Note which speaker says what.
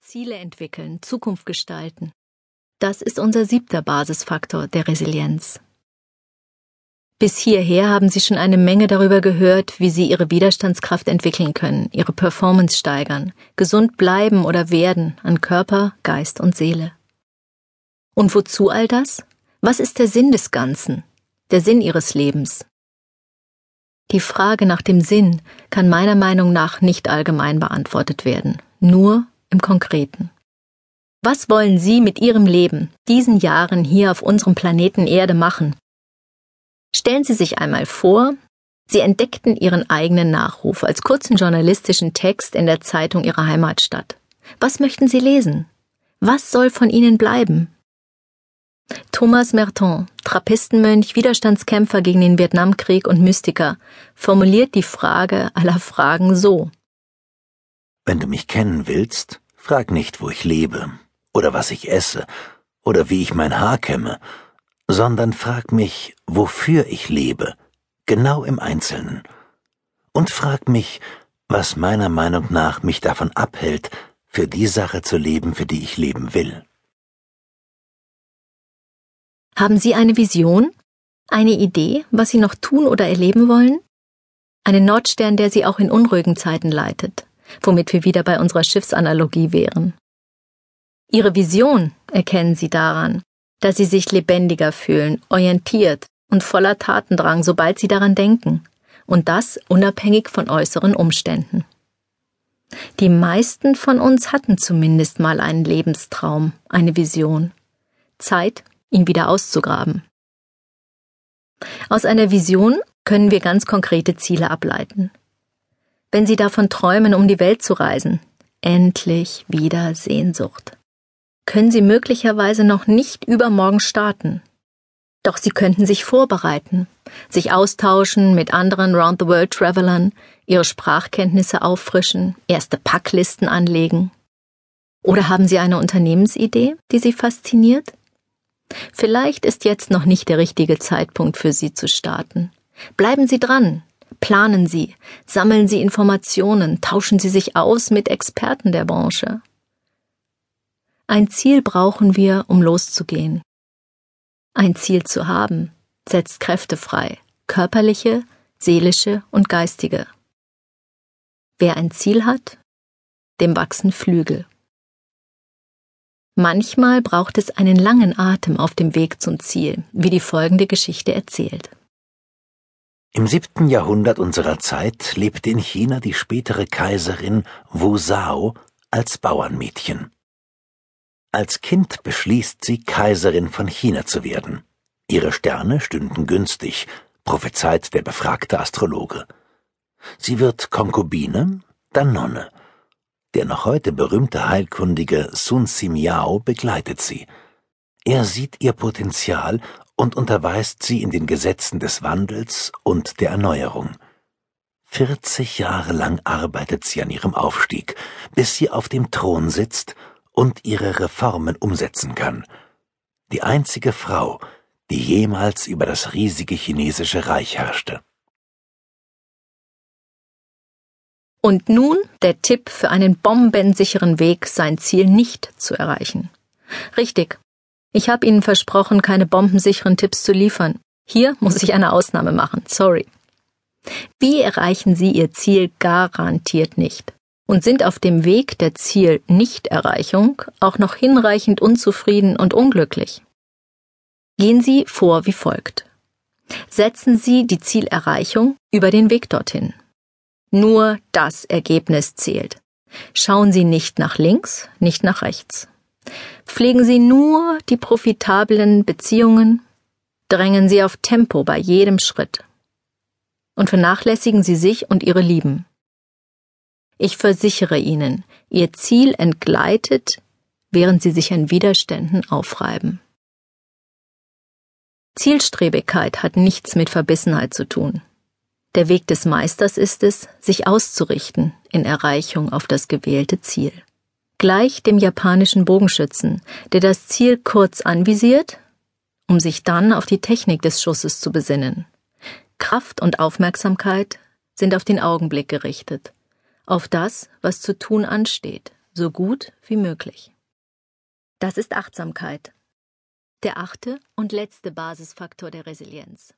Speaker 1: Ziele entwickeln, Zukunft gestalten. Das ist unser siebter Basisfaktor der Resilienz. Bis hierher haben Sie schon eine Menge darüber gehört, wie Sie Ihre Widerstandskraft entwickeln können, Ihre Performance steigern, gesund bleiben oder werden an Körper, Geist und Seele. Und wozu all das? Was ist der Sinn des Ganzen? Der Sinn Ihres Lebens? Die Frage nach dem Sinn kann meiner Meinung nach nicht allgemein beantwortet werden, nur im Konkreten. Was wollen Sie mit Ihrem Leben, diesen Jahren hier auf unserem Planeten Erde machen? Stellen Sie sich einmal vor, Sie entdeckten Ihren eigenen Nachruf als kurzen journalistischen Text in der Zeitung Ihrer Heimatstadt. Was möchten Sie lesen? Was soll von Ihnen bleiben? Thomas Merton, Trappistenmönch, Widerstandskämpfer gegen den Vietnamkrieg und Mystiker, formuliert die Frage aller Fragen so.
Speaker 2: Wenn du mich kennen willst, frag nicht, wo ich lebe, oder was ich esse, oder wie ich mein Haar kämme, sondern frag mich, wofür ich lebe, genau im Einzelnen. Und frag mich, was meiner Meinung nach mich davon abhält, für die Sache zu leben, für die ich leben will.
Speaker 1: Haben Sie eine Vision? Eine Idee, was Sie noch tun oder erleben wollen? Einen Nordstern, der Sie auch in unruhigen Zeiten leitet, womit wir wieder bei unserer Schiffsanalogie wären. Ihre Vision erkennen Sie daran, dass sie sich lebendiger fühlen, orientiert und voller Tatendrang, sobald sie daran denken, und das unabhängig von äußeren Umständen. Die meisten von uns hatten zumindest mal einen Lebenstraum, eine Vision. Zeit, ihn wieder auszugraben. Aus einer Vision können wir ganz konkrete Ziele ableiten. Wenn Sie davon träumen, um die Welt zu reisen, endlich wieder Sehnsucht können Sie möglicherweise noch nicht übermorgen starten. Doch Sie könnten sich vorbereiten, sich austauschen mit anderen Round-the-World-Travelern, Ihre Sprachkenntnisse auffrischen, erste Packlisten anlegen. Oder haben Sie eine Unternehmensidee, die Sie fasziniert? Vielleicht ist jetzt noch nicht der richtige Zeitpunkt für Sie zu starten. Bleiben Sie dran, planen Sie, sammeln Sie Informationen, tauschen Sie sich aus mit Experten der Branche. Ein Ziel brauchen wir, um loszugehen. Ein Ziel zu haben setzt Kräfte frei, körperliche, seelische und geistige. Wer ein Ziel hat, dem wachsen Flügel. Manchmal braucht es einen langen Atem auf dem Weg zum Ziel, wie die folgende Geschichte erzählt.
Speaker 2: Im siebten Jahrhundert unserer Zeit lebte in China die spätere Kaiserin Wu Zhao als Bauernmädchen. Als Kind beschließt sie, Kaiserin von China zu werden. Ihre Sterne stünden günstig, prophezeit der befragte Astrologe. Sie wird Konkubine, dann Nonne. Der noch heute berühmte Heilkundige Sun Simiao begleitet sie. Er sieht ihr Potenzial und unterweist sie in den Gesetzen des Wandels und der Erneuerung. Vierzig Jahre lang arbeitet sie an ihrem Aufstieg, bis sie auf dem Thron sitzt und ihre Reformen umsetzen kann. Die einzige Frau, die jemals über das riesige chinesische Reich herrschte.
Speaker 1: Und nun der Tipp für einen bombensicheren Weg, sein Ziel nicht zu erreichen. Richtig. Ich habe Ihnen versprochen, keine bombensicheren Tipps zu liefern. Hier muss ich eine Ausnahme machen. Sorry. Wie erreichen Sie Ihr Ziel garantiert nicht? und sind auf dem Weg der Zielnichterreichung auch noch hinreichend unzufrieden und unglücklich. Gehen Sie vor wie folgt. Setzen Sie die Zielerreichung über den Weg dorthin. Nur das Ergebnis zählt. Schauen Sie nicht nach links, nicht nach rechts. Pflegen Sie nur die profitablen Beziehungen, drängen Sie auf Tempo bei jedem Schritt. Und vernachlässigen Sie sich und Ihre Lieben. Ich versichere Ihnen, Ihr Ziel entgleitet, während Sie sich an Widerständen aufreiben. Zielstrebigkeit hat nichts mit Verbissenheit zu tun. Der Weg des Meisters ist es, sich auszurichten in Erreichung auf das gewählte Ziel. Gleich dem japanischen Bogenschützen, der das Ziel kurz anvisiert, um sich dann auf die Technik des Schusses zu besinnen. Kraft und Aufmerksamkeit sind auf den Augenblick gerichtet auf das, was zu tun ansteht, so gut wie möglich. Das ist Achtsamkeit. Der achte und letzte Basisfaktor der Resilienz.